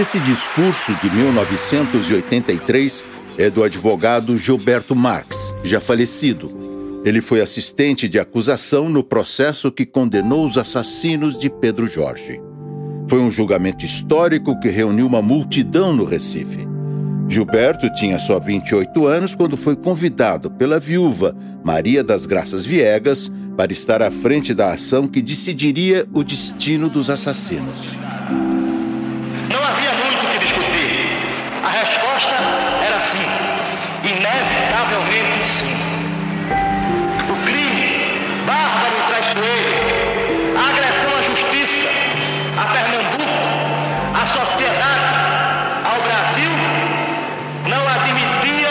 Esse discurso de 1983 é do advogado Gilberto Marx, já falecido. Ele foi assistente de acusação no processo que condenou os assassinos de Pedro Jorge. Foi um julgamento histórico que reuniu uma multidão no Recife. Gilberto tinha só 28 anos quando foi convidado pela viúva Maria das Graças Viegas para estar à frente da ação que decidiria o destino dos assassinos. Não havia muito o que discutir. A resposta era sim. Inevitavelmente sim. O crime, bárbaro e traiçoeiro, a agressão à justiça, a Pernambuco, à sociedade, ao Brasil, não admitia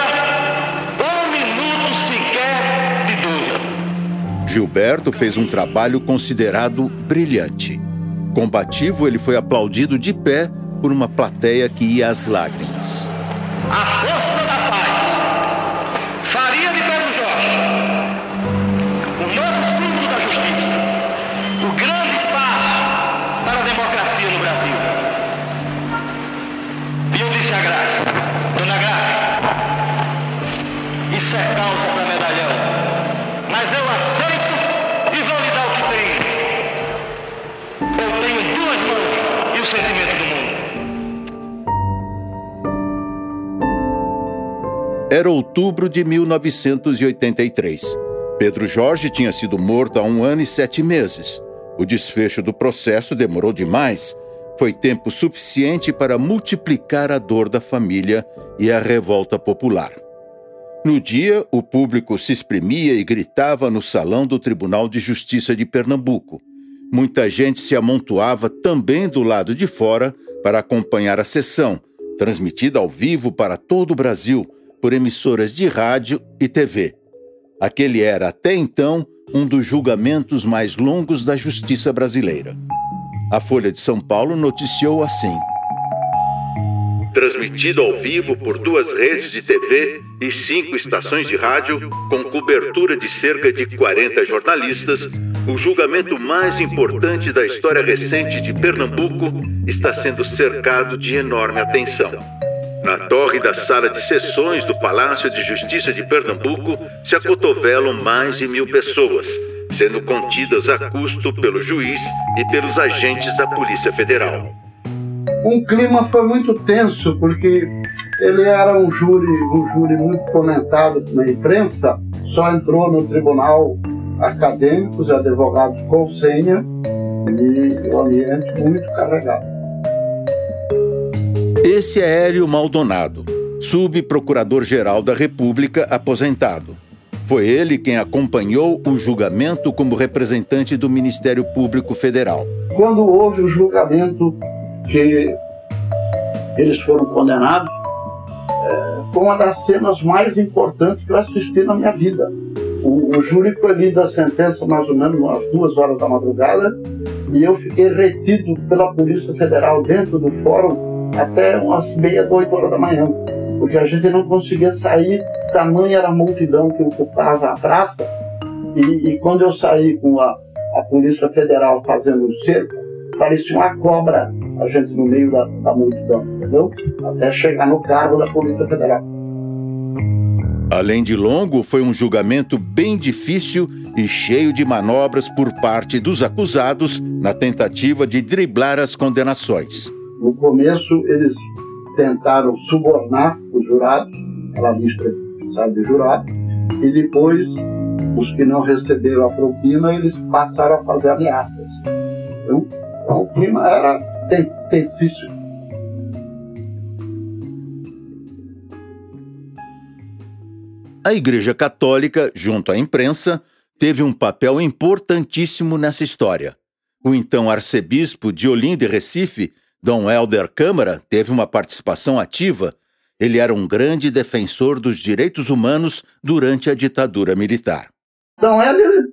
um minuto sequer de dúvida. Gilberto fez um trabalho considerado brilhante. Combativo, ele foi aplaudido de pé por uma plateia que ia às lágrimas. A força da paz. Faria de Pedro Jorge. O novo símbolo da justiça. O grande passo para a democracia no Brasil. E eu disse a Graça, Dona Graça, isso é causa para medalhão. Mas eu aceito e vou lhe dar o que tenho. Eu tenho duas mãos e o sentimento do Era outubro de 1983. Pedro Jorge tinha sido morto há um ano e sete meses. O desfecho do processo demorou demais. Foi tempo suficiente para multiplicar a dor da família e a revolta popular. No dia, o público se exprimia e gritava no salão do Tribunal de Justiça de Pernambuco. Muita gente se amontoava também do lado de fora para acompanhar a sessão, transmitida ao vivo para todo o Brasil por emissoras de rádio e TV. Aquele era, até então, um dos julgamentos mais longos da justiça brasileira. A Folha de São Paulo noticiou assim: Transmitido ao vivo por duas redes de TV e cinco estações de rádio, com cobertura de cerca de 40 jornalistas, o julgamento mais importante da história recente de Pernambuco está sendo cercado de enorme atenção. Na torre da sala de sessões do Palácio de Justiça de Pernambuco se acotovelam mais de mil pessoas, sendo contidas a custo pelo juiz e pelos agentes da Polícia Federal. Um clima foi muito tenso, porque ele era um júri, um júri muito comentado na imprensa, só entrou no tribunal acadêmicos e advogados com senha e o ambiente muito carregado. Esse é Hélio Maldonado, subprocurador-geral da República aposentado. Foi ele quem acompanhou o julgamento como representante do Ministério Público Federal. Quando houve o julgamento que eles foram condenados, é, foi uma das cenas mais importantes que eu assisti na minha vida. O, o júri foi lido a sentença mais ou menos às duas horas da madrugada e eu fiquei retido pela Polícia Federal dentro do fórum até umas meia, oito horas da manhã, porque a gente não conseguia sair, tamanha era a multidão que ocupava a praça, e, e quando eu saí com a, a Polícia Federal fazendo o cerco, parecia uma cobra a gente no meio da, da multidão, entendeu? Até chegar no cargo da Polícia Federal. Além de longo, foi um julgamento bem difícil e cheio de manobras por parte dos acusados na tentativa de driblar as condenações. No começo, eles tentaram subornar os jurados, ela lista sabe de jurado, e depois, os que não receberam a propina, eles passaram a fazer ameaças. Então, o clima era tensíssimo. A Igreja Católica, junto à imprensa, teve um papel importantíssimo nessa história. O então arcebispo de Olinda e Recife Dom Helder Câmara teve uma participação ativa. Ele era um grande defensor dos direitos humanos durante a ditadura militar. Dom Helder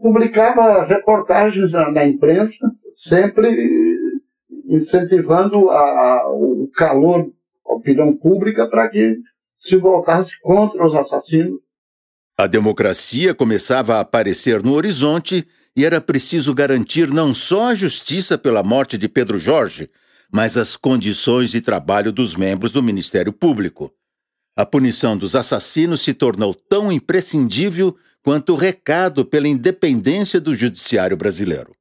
publicava reportagens na, imprensa, sempre incentivando a, a, o calor da opinião pública para que se voltasse contra os assassinos. A democracia começava a aparecer no horizonte e era preciso garantir não só a justiça pela morte de Pedro Jorge, mas as condições de trabalho dos membros do Ministério Público. A punição dos assassinos se tornou tão imprescindível quanto o recado pela independência do judiciário brasileiro.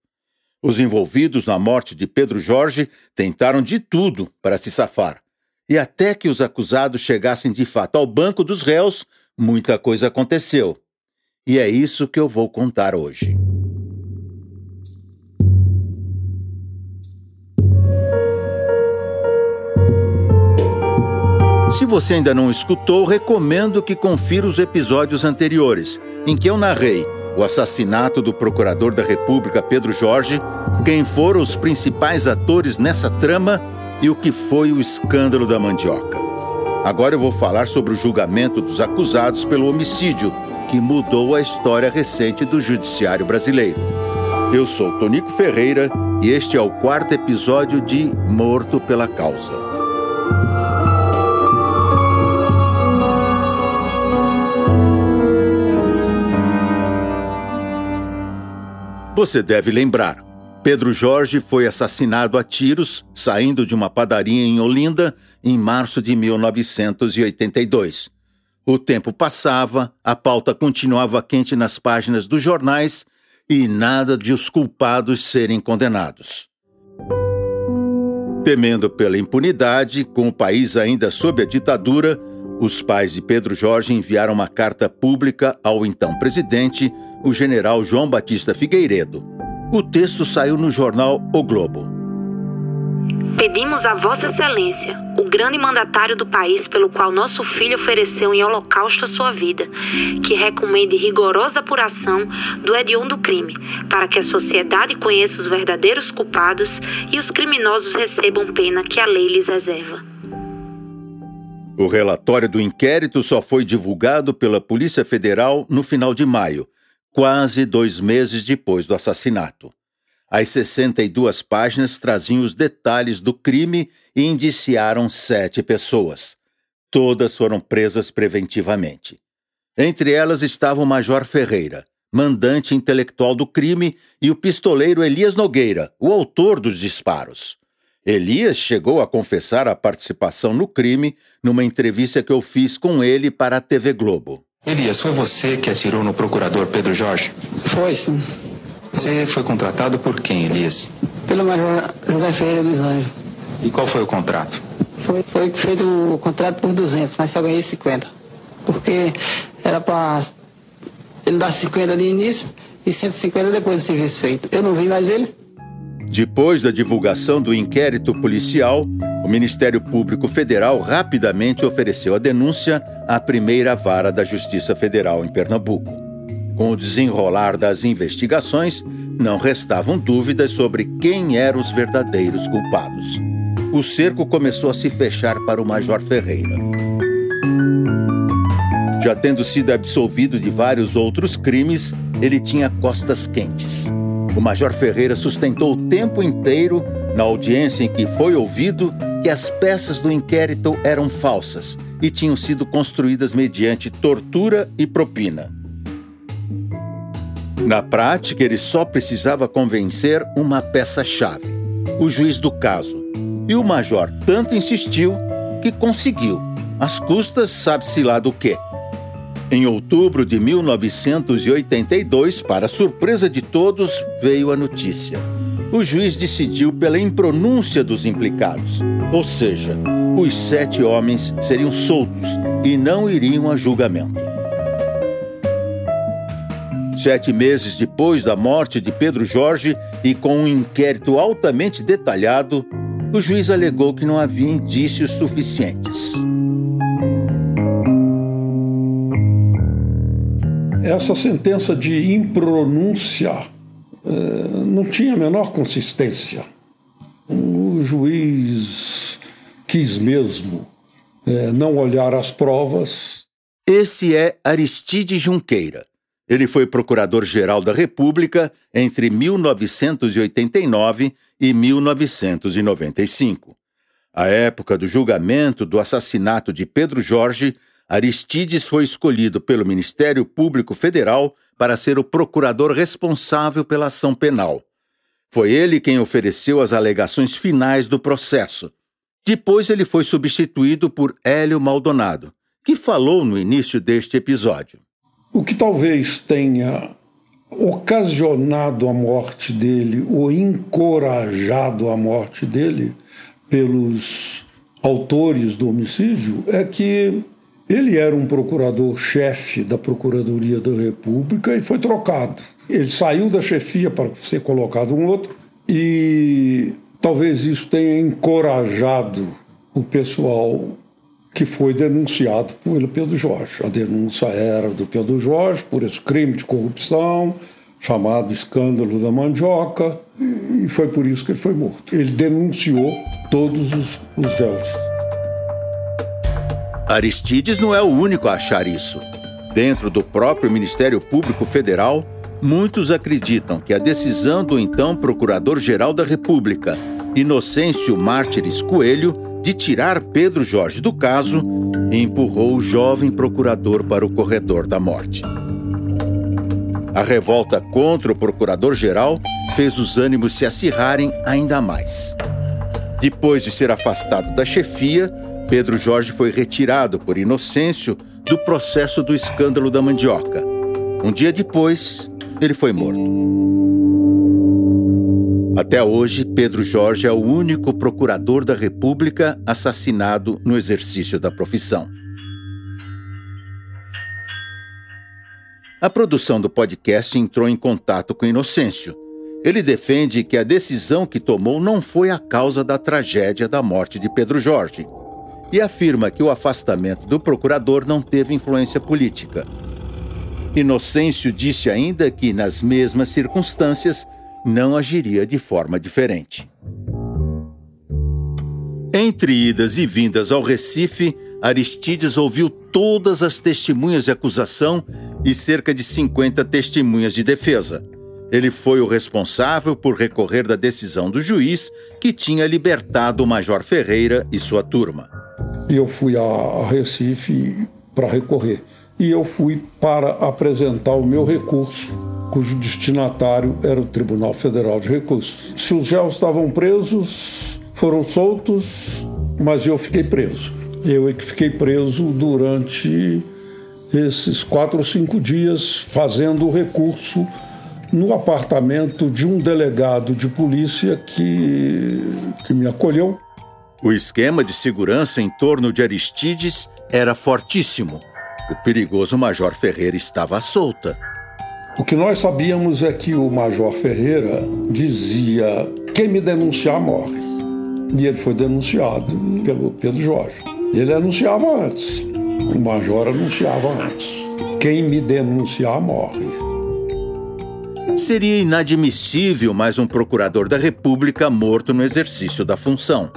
Os envolvidos na morte de Pedro Jorge tentaram de tudo para se safar. E até que os acusados chegassem de fato ao banco dos réus, muita coisa aconteceu. E é isso que eu vou contar hoje. Se você ainda não escutou, recomendo que confira os episódios anteriores, em que eu narrei o assassinato do procurador da República Pedro Jorge, quem foram os principais atores nessa trama e o que foi o escândalo da mandioca. Agora eu vou falar sobre o julgamento dos acusados pelo homicídio, que mudou a história recente do judiciário brasileiro. Eu sou Tonico Ferreira e este é o quarto episódio de Morto pela Causa. Você deve lembrar. Pedro Jorge foi assassinado a tiros saindo de uma padaria em Olinda em março de 1982. O tempo passava, a pauta continuava quente nas páginas dos jornais e nada de os culpados serem condenados. Temendo pela impunidade, com o país ainda sob a ditadura, os pais de Pedro Jorge enviaram uma carta pública ao então presidente o general João Batista Figueiredo. O texto saiu no jornal O Globo. Pedimos a Vossa Excelência, o grande mandatário do país pelo qual nosso filho ofereceu em holocausto a sua vida, que recomende rigorosa apuração do hediondo crime, para que a sociedade conheça os verdadeiros culpados e os criminosos recebam pena que a lei lhes reserva. O relatório do inquérito só foi divulgado pela Polícia Federal no final de maio quase dois meses depois do assassinato. As 62 páginas traziam os detalhes do crime e indiciaram sete pessoas. Todas foram presas preventivamente. Entre elas estava o Major Ferreira, mandante intelectual do crime, e o pistoleiro Elias Nogueira, o autor dos disparos. Elias chegou a confessar a participação no crime numa entrevista que eu fiz com ele para a TV Globo. Elias, foi você que atirou no procurador Pedro Jorge? Foi, sim. Você foi contratado por quem, Elias? Pelo Major José Ferreira dos Anjos. E qual foi o contrato? Foi, foi feito o contrato por 200, mas só ganhei 50. Porque era para ele dar 50 de início e 150 depois do serviço feito. Eu não vi mais ele. Depois da divulgação do inquérito policial, o Ministério Público Federal rapidamente ofereceu a denúncia à primeira vara da Justiça Federal em Pernambuco. Com o desenrolar das investigações, não restavam dúvidas sobre quem eram os verdadeiros culpados. O cerco começou a se fechar para o Major Ferreira. Já tendo sido absolvido de vários outros crimes, ele tinha costas quentes. O Major Ferreira sustentou o tempo inteiro, na audiência em que foi ouvido, que as peças do inquérito eram falsas e tinham sido construídas mediante tortura e propina. Na prática, ele só precisava convencer uma peça-chave, o juiz do caso. E o major tanto insistiu que conseguiu, às custas sabe-se lá do quê. Em outubro de 1982, para surpresa de todos, veio a notícia. O juiz decidiu pela impronúncia dos implicados, ou seja, os sete homens seriam soltos e não iriam a julgamento. Sete meses depois da morte de Pedro Jorge e com um inquérito altamente detalhado, o juiz alegou que não havia indícios suficientes. Essa sentença de impronúncia eh, não tinha a menor consistência. O juiz quis mesmo eh, não olhar as provas. Esse é Aristide Junqueira. Ele foi procurador-geral da República entre 1989 e 1995. A época do julgamento do assassinato de Pedro Jorge Aristides foi escolhido pelo Ministério Público Federal para ser o procurador responsável pela ação penal. Foi ele quem ofereceu as alegações finais do processo. Depois ele foi substituído por Hélio Maldonado, que falou no início deste episódio. O que talvez tenha ocasionado a morte dele ou encorajado a morte dele pelos autores do homicídio é que ele era um procurador-chefe da Procuradoria da República e foi trocado. Ele saiu da chefia para ser colocado um outro e talvez isso tenha encorajado o pessoal que foi denunciado pelo Pedro Jorge. A denúncia era do Pedro Jorge por esse crime de corrupção, chamado escândalo da mandioca, e foi por isso que ele foi morto. Ele denunciou todos os, os réus. Aristides não é o único a achar isso. Dentro do próprio Ministério Público Federal, muitos acreditam que a decisão do então Procurador-Geral da República, Inocêncio Mártires Coelho, de tirar Pedro Jorge do caso, empurrou o jovem procurador para o corredor da morte. A revolta contra o procurador-geral fez os ânimos se acirrarem ainda mais. Depois de ser afastado da chefia, Pedro Jorge foi retirado por Inocêncio do processo do escândalo da mandioca. Um dia depois, ele foi morto. Até hoje, Pedro Jorge é o único procurador da República assassinado no exercício da profissão. A produção do podcast entrou em contato com Inocêncio. Ele defende que a decisão que tomou não foi a causa da tragédia da morte de Pedro Jorge e afirma que o afastamento do procurador não teve influência política. Inocêncio disse ainda que, nas mesmas circunstâncias, não agiria de forma diferente. Entre idas e vindas ao Recife, Aristides ouviu todas as testemunhas de acusação e cerca de 50 testemunhas de defesa. Ele foi o responsável por recorrer da decisão do juiz que tinha libertado o Major Ferreira e sua turma. Eu fui a Recife para recorrer e eu fui para apresentar o meu recurso, cujo destinatário era o Tribunal Federal de Recursos. Se os réus estavam presos, foram soltos, mas eu fiquei preso. Eu é que fiquei preso durante esses quatro ou cinco dias fazendo o recurso no apartamento de um delegado de polícia que, que me acolheu. O esquema de segurança em torno de Aristides era fortíssimo. O perigoso Major Ferreira estava à solta. O que nós sabíamos é que o Major Ferreira dizia: quem me denunciar morre. E ele foi denunciado pelo Pedro Jorge. Ele anunciava antes. O Major anunciava antes. Quem me denunciar morre. Seria inadmissível mais um procurador da República morto no exercício da função.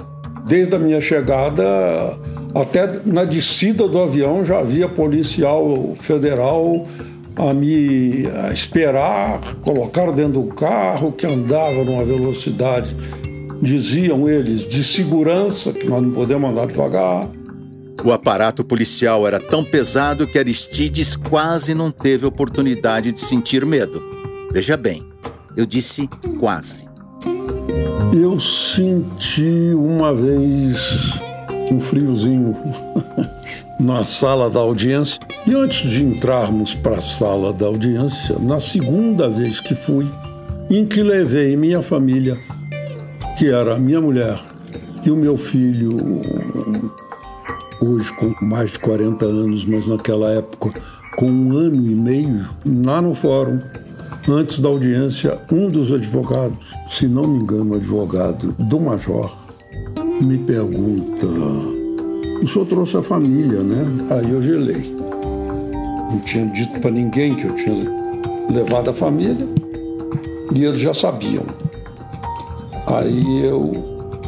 Desde a minha chegada, até na descida do avião já havia policial federal a me esperar, colocar dentro do carro que andava numa velocidade, diziam eles, de segurança, que nós não podemos andar devagar. O aparato policial era tão pesado que Aristides quase não teve oportunidade de sentir medo. Veja bem, eu disse quase. Eu senti uma vez um friozinho na sala da audiência. E antes de entrarmos para a sala da audiência, na segunda vez que fui, em que levei minha família, que era minha mulher e o meu filho, hoje com mais de 40 anos, mas naquela época com um ano e meio, lá no fórum, antes da audiência, um dos advogados, se não me engano, advogado do Major, me pergunta: o senhor trouxe a família, né? Aí eu gelei. Não tinha dito para ninguém que eu tinha levado a família e eles já sabiam. Aí eu,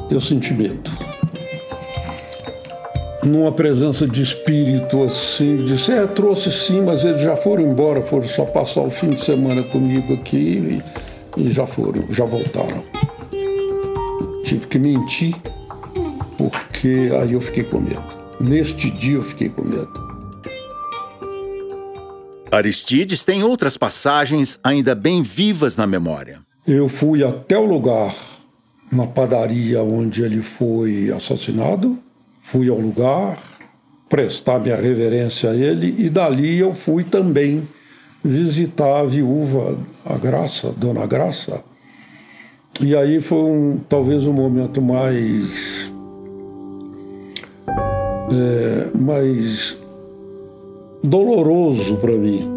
eu senti medo. Numa presença de espírito assim, disse: É, trouxe sim, mas eles já foram embora, foram só passar o fim de semana comigo aqui e já foram, já voltaram. Tive que mentir porque aí eu fiquei com medo. Neste dia eu fiquei com medo. Aristides tem outras passagens ainda bem vivas na memória. Eu fui até o lugar, na padaria onde ele foi assassinado, fui ao lugar, prestar minha reverência a ele, e dali eu fui também visitar a viúva, a Graça, Dona Graça. E aí foi um, talvez o um momento mais. É, mais doloroso para mim,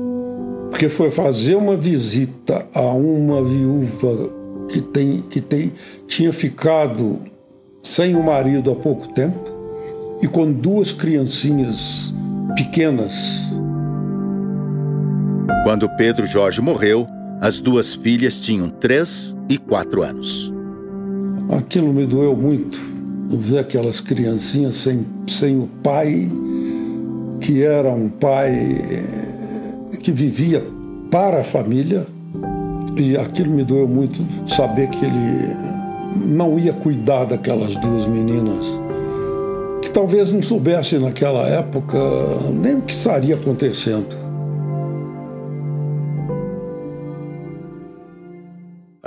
porque foi fazer uma visita a uma viúva que, tem, que tem, tinha ficado sem o marido há pouco tempo e com duas criancinhas pequenas quando Pedro Jorge morreu, as duas filhas tinham três e quatro anos. Aquilo me doeu muito, ver aquelas criancinhas sem, sem o pai, que era um pai eh, que vivia para a família, e aquilo me doeu muito, saber que ele não ia cuidar daquelas duas meninas, que talvez não soubesse naquela época nem o que estaria acontecendo.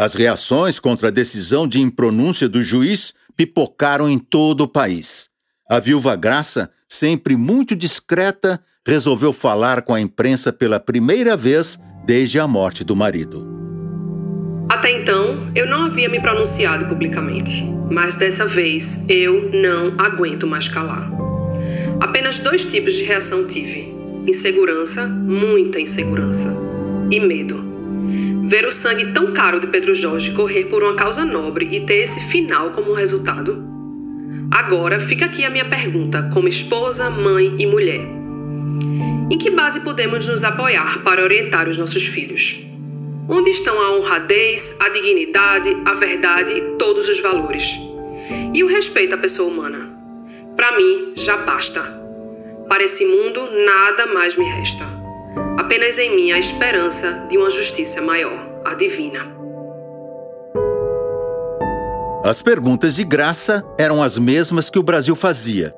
As reações contra a decisão de impronúncia do juiz pipocaram em todo o país. A viúva Graça, sempre muito discreta, resolveu falar com a imprensa pela primeira vez desde a morte do marido. Até então, eu não havia me pronunciado publicamente, mas dessa vez eu não aguento mais calar. Apenas dois tipos de reação tive: insegurança, muita insegurança, e medo. Ver o sangue tão caro de Pedro Jorge correr por uma causa nobre e ter esse final como resultado? Agora fica aqui a minha pergunta, como esposa, mãe e mulher. Em que base podemos nos apoiar para orientar os nossos filhos? Onde estão a honradez, a dignidade, a verdade e todos os valores? E o respeito à pessoa humana? Para mim, já basta. Para esse mundo, nada mais me resta apenas em mim a esperança de uma justiça maior, a divina. As perguntas de graça eram as mesmas que o Brasil fazia.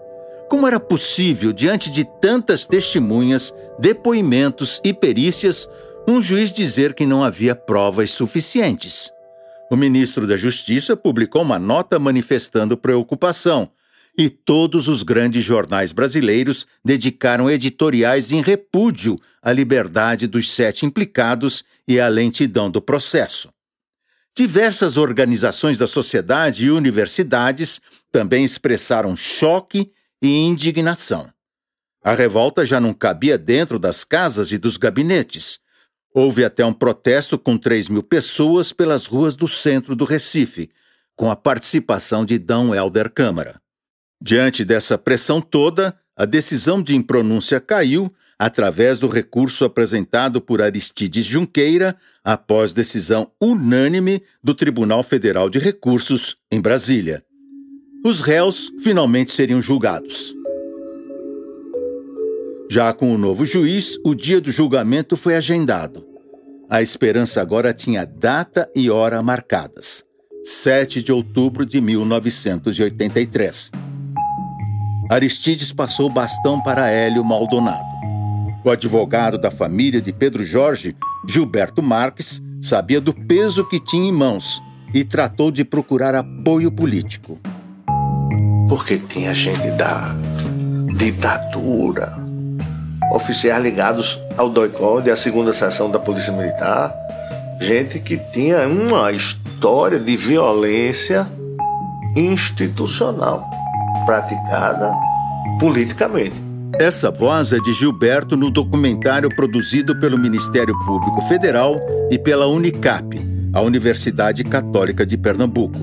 Como era possível, diante de tantas testemunhas, depoimentos e perícias, um juiz dizer que não havia provas suficientes? O ministro da Justiça publicou uma nota manifestando preocupação e todos os grandes jornais brasileiros dedicaram editoriais em repúdio à liberdade dos sete implicados e à lentidão do processo. Diversas organizações da sociedade e universidades também expressaram choque e indignação. A revolta já não cabia dentro das casas e dos gabinetes. Houve até um protesto com 3 mil pessoas pelas ruas do centro do Recife, com a participação de D. Helder Câmara. Diante dessa pressão toda, a decisão de impronúncia caiu através do recurso apresentado por Aristides Junqueira após decisão unânime do Tribunal Federal de Recursos em Brasília. Os réus finalmente seriam julgados. Já com o novo juiz, o dia do julgamento foi agendado. A esperança agora tinha data e hora marcadas. 7 de outubro de 1983. Aristides passou o bastão para Hélio Maldonado. O advogado da família de Pedro Jorge, Gilberto Marques, sabia do peso que tinha em mãos e tratou de procurar apoio político. Porque tinha gente da ditadura, oficiais ligados ao DOICOD, a segunda seção da Polícia Militar, gente que tinha uma história de violência institucional praticada politicamente. Essa voz é de Gilberto no documentário produzido pelo Ministério Público Federal e pela Unicap, a Universidade Católica de Pernambuco.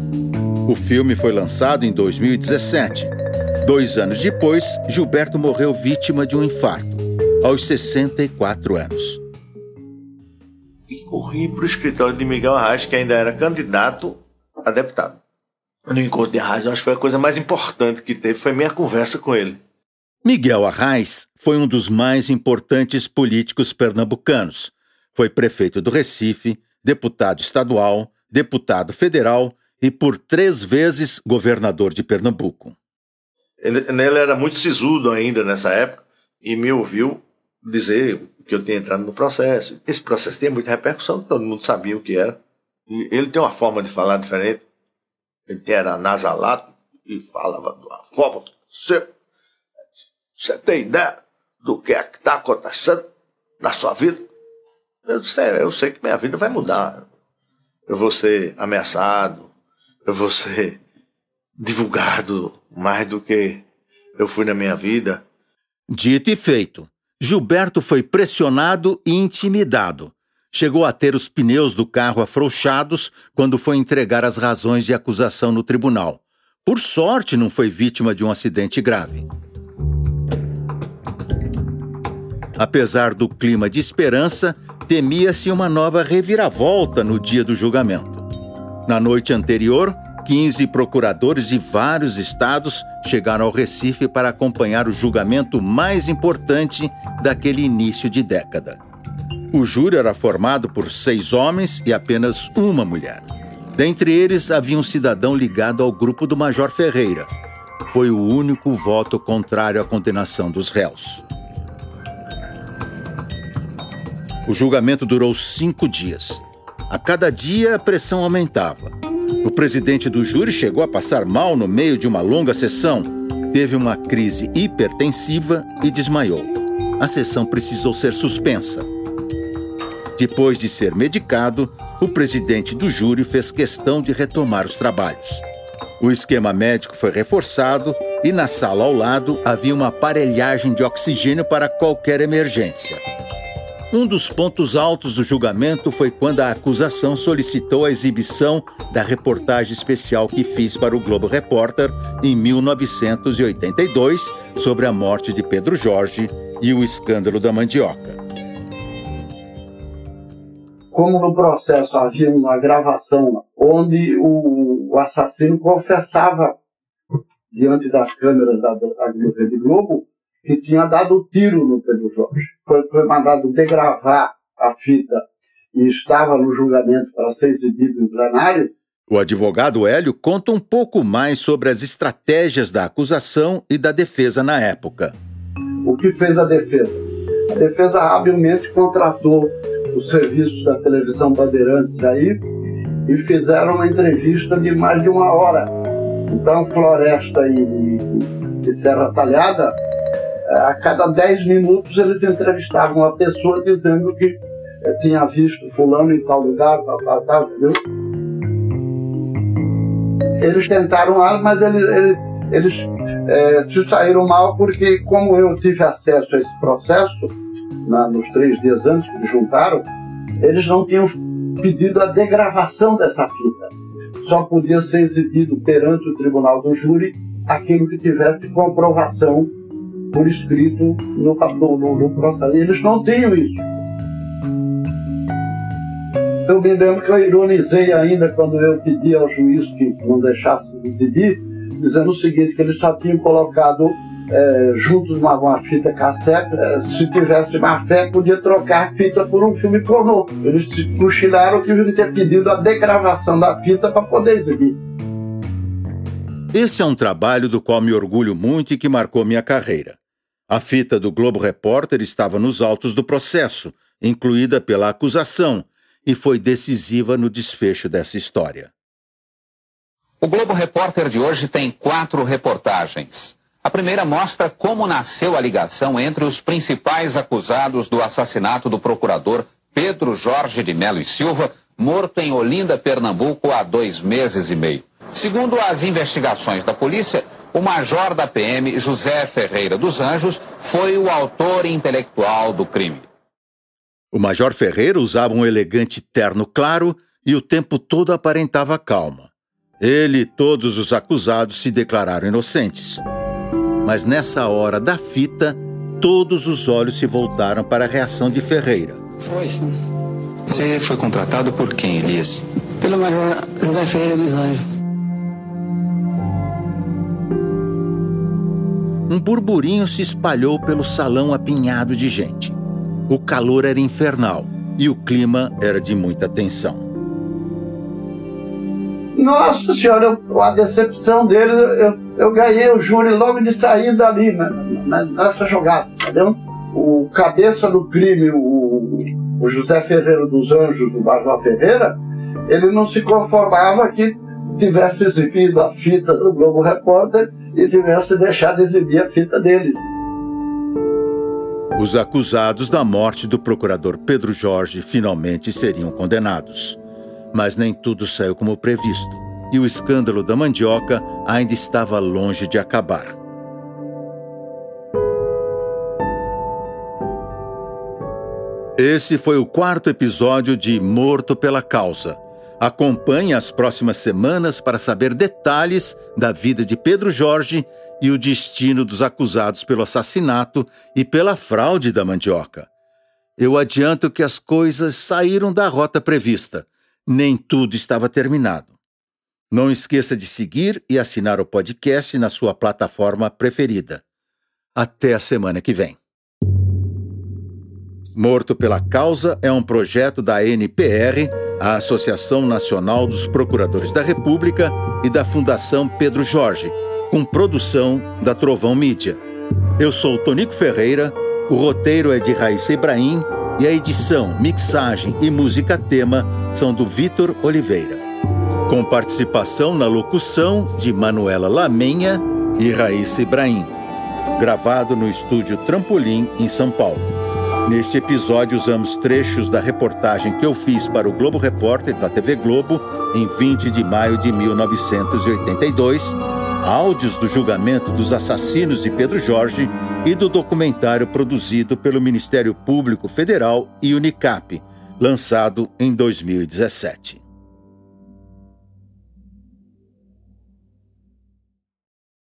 O filme foi lançado em 2017. Dois anos depois, Gilberto morreu vítima de um infarto, aos 64 anos. E corri para o escritório de Miguel Arraes, que ainda era candidato a deputado no encontro de rádio, acho que foi a coisa mais importante que teve, foi minha conversa com ele. Miguel Arraes foi um dos mais importantes políticos pernambucanos. Foi prefeito do Recife, deputado estadual, deputado federal e por três vezes governador de Pernambuco. Ele, ele era muito sisudo ainda nessa época e me ouviu dizer que eu tinha entrado no processo. Esse processo tinha muita repercussão, todo mundo sabia o que era. Ele tem uma forma de falar diferente. Ele era nasalado e falava de uma forma. Você, você tem ideia do que é que está acontecendo na sua vida? Eu, disse, é, eu sei que minha vida vai mudar. Eu vou ser ameaçado, eu vou ser divulgado mais do que eu fui na minha vida. Dito e feito. Gilberto foi pressionado e intimidado. Chegou a ter os pneus do carro afrouxados quando foi entregar as razões de acusação no tribunal. Por sorte, não foi vítima de um acidente grave. Apesar do clima de esperança, temia-se uma nova reviravolta no dia do julgamento. Na noite anterior, 15 procuradores de vários estados chegaram ao Recife para acompanhar o julgamento mais importante daquele início de década. O júri era formado por seis homens e apenas uma mulher. Dentre eles havia um cidadão ligado ao grupo do Major Ferreira. Foi o único voto contrário à condenação dos réus. O julgamento durou cinco dias. A cada dia a pressão aumentava. O presidente do júri chegou a passar mal no meio de uma longa sessão. Teve uma crise hipertensiva e desmaiou. A sessão precisou ser suspensa. Depois de ser medicado, o presidente do júri fez questão de retomar os trabalhos. O esquema médico foi reforçado e na sala ao lado havia uma aparelhagem de oxigênio para qualquer emergência. Um dos pontos altos do julgamento foi quando a acusação solicitou a exibição da reportagem especial que fiz para o Globo Repórter em 1982 sobre a morte de Pedro Jorge e o escândalo da mandioca. Como no processo havia uma gravação onde o, assassino confessava diante das câmeras da, da Rede Globo que tinha dado tiro no Pedro Jorge. Foi, foi mandado degravar a fita e estava no julgamento para ser exibido em plenário. O advogado Hélio conta um pouco mais sobre as estratégias da acusação e da defesa na época. O que fez a defesa? A defesa habilmente contratou os serviços da televisão Bandeirantes aí e fizeram uma entrevista de mais de uma hora. Então, Floresta e, e Serra Talhada a cada 10 minutos eles entrevistavam uma pessoa dizendo que eh, tinha visto fulano em tal lugar, tal, tal, tal, viu? Eles tentaram, mas eles, eles, eles é, se saíram mal porque, como eu tive acesso a esse processo, na, nos três dias antes que eles juntaram, eles não tinham pedido a degravação dessa fita. Só podia ser exibido perante o tribunal do júri aquilo que tivesse comprovação por escrito no, no, no processo. Eles não tinham isso. Eu me lembro que eu ironizei ainda quando eu pedi ao juiz que não deixasse exibir, dizendo o seguinte, que eles só tinham colocado é, junto de uma, uma fita cassete, é, se tivesse má fé, podia trocar a fita por um filme pornô. Eles se cochilaram que deviam ter pedido a degravação da fita para poder exibir. Esse é um trabalho do qual me orgulho muito e que marcou minha carreira. A fita do Globo Repórter estava nos autos do processo, incluída pela acusação, e foi decisiva no desfecho dessa história. O Globo Repórter de hoje tem quatro reportagens. A primeira mostra como nasceu a ligação entre os principais acusados do assassinato do procurador Pedro Jorge de Melo e Silva, morto em Olinda, Pernambuco, há dois meses e meio. Segundo as investigações da polícia, o major da PM, José Ferreira dos Anjos, foi o autor intelectual do crime. O major Ferreira usava um elegante terno claro e o tempo todo aparentava calma. Ele e todos os acusados se declararam inocentes. Mas nessa hora da fita, todos os olhos se voltaram para a reação de Ferreira. Foi sim. Você foi contratado por quem, Elias? Pelo major José Ferreira dos Anjos. um burburinho se espalhou pelo salão apinhado de gente. O calor era infernal e o clima era de muita tensão. Nossa senhora, eu, a decepção dele, eu, eu ganhei o júri logo de sair dali, né, nessa jogada, entendeu? O cabeça do crime, o, o José Ferreira dos Anjos, do Major Ferreira, ele não se conformava que tivesse exibido a fita do Globo Repórter e tivesse deixado de exibir a fita deles. Os acusados da morte do procurador Pedro Jorge finalmente seriam condenados. Mas nem tudo saiu como previsto, e o escândalo da mandioca ainda estava longe de acabar. Esse foi o quarto episódio de Morto pela Causa. Acompanhe as próximas semanas para saber detalhes da vida de Pedro Jorge e o destino dos acusados pelo assassinato e pela fraude da mandioca. Eu adianto que as coisas saíram da rota prevista. Nem tudo estava terminado. Não esqueça de seguir e assinar o podcast na sua plataforma preferida. Até a semana que vem. Morto pela Causa é um projeto da NPR, a Associação Nacional dos Procuradores da República, e da Fundação Pedro Jorge com produção da Trovão Mídia. Eu sou Tonico Ferreira, o roteiro é de Raíssa Ibrahim e a edição, mixagem e música tema são do Vitor Oliveira. Com participação na locução de Manuela Lamenha e Raíssa Ibrahim. Gravado no estúdio Trampolim, em São Paulo. Neste episódio, usamos trechos da reportagem que eu fiz para o Globo Repórter da TV Globo em 20 de maio de 1982 áudios do julgamento dos assassinos de Pedro Jorge e do documentário produzido pelo Ministério Público Federal e Unicap, lançado em 2017.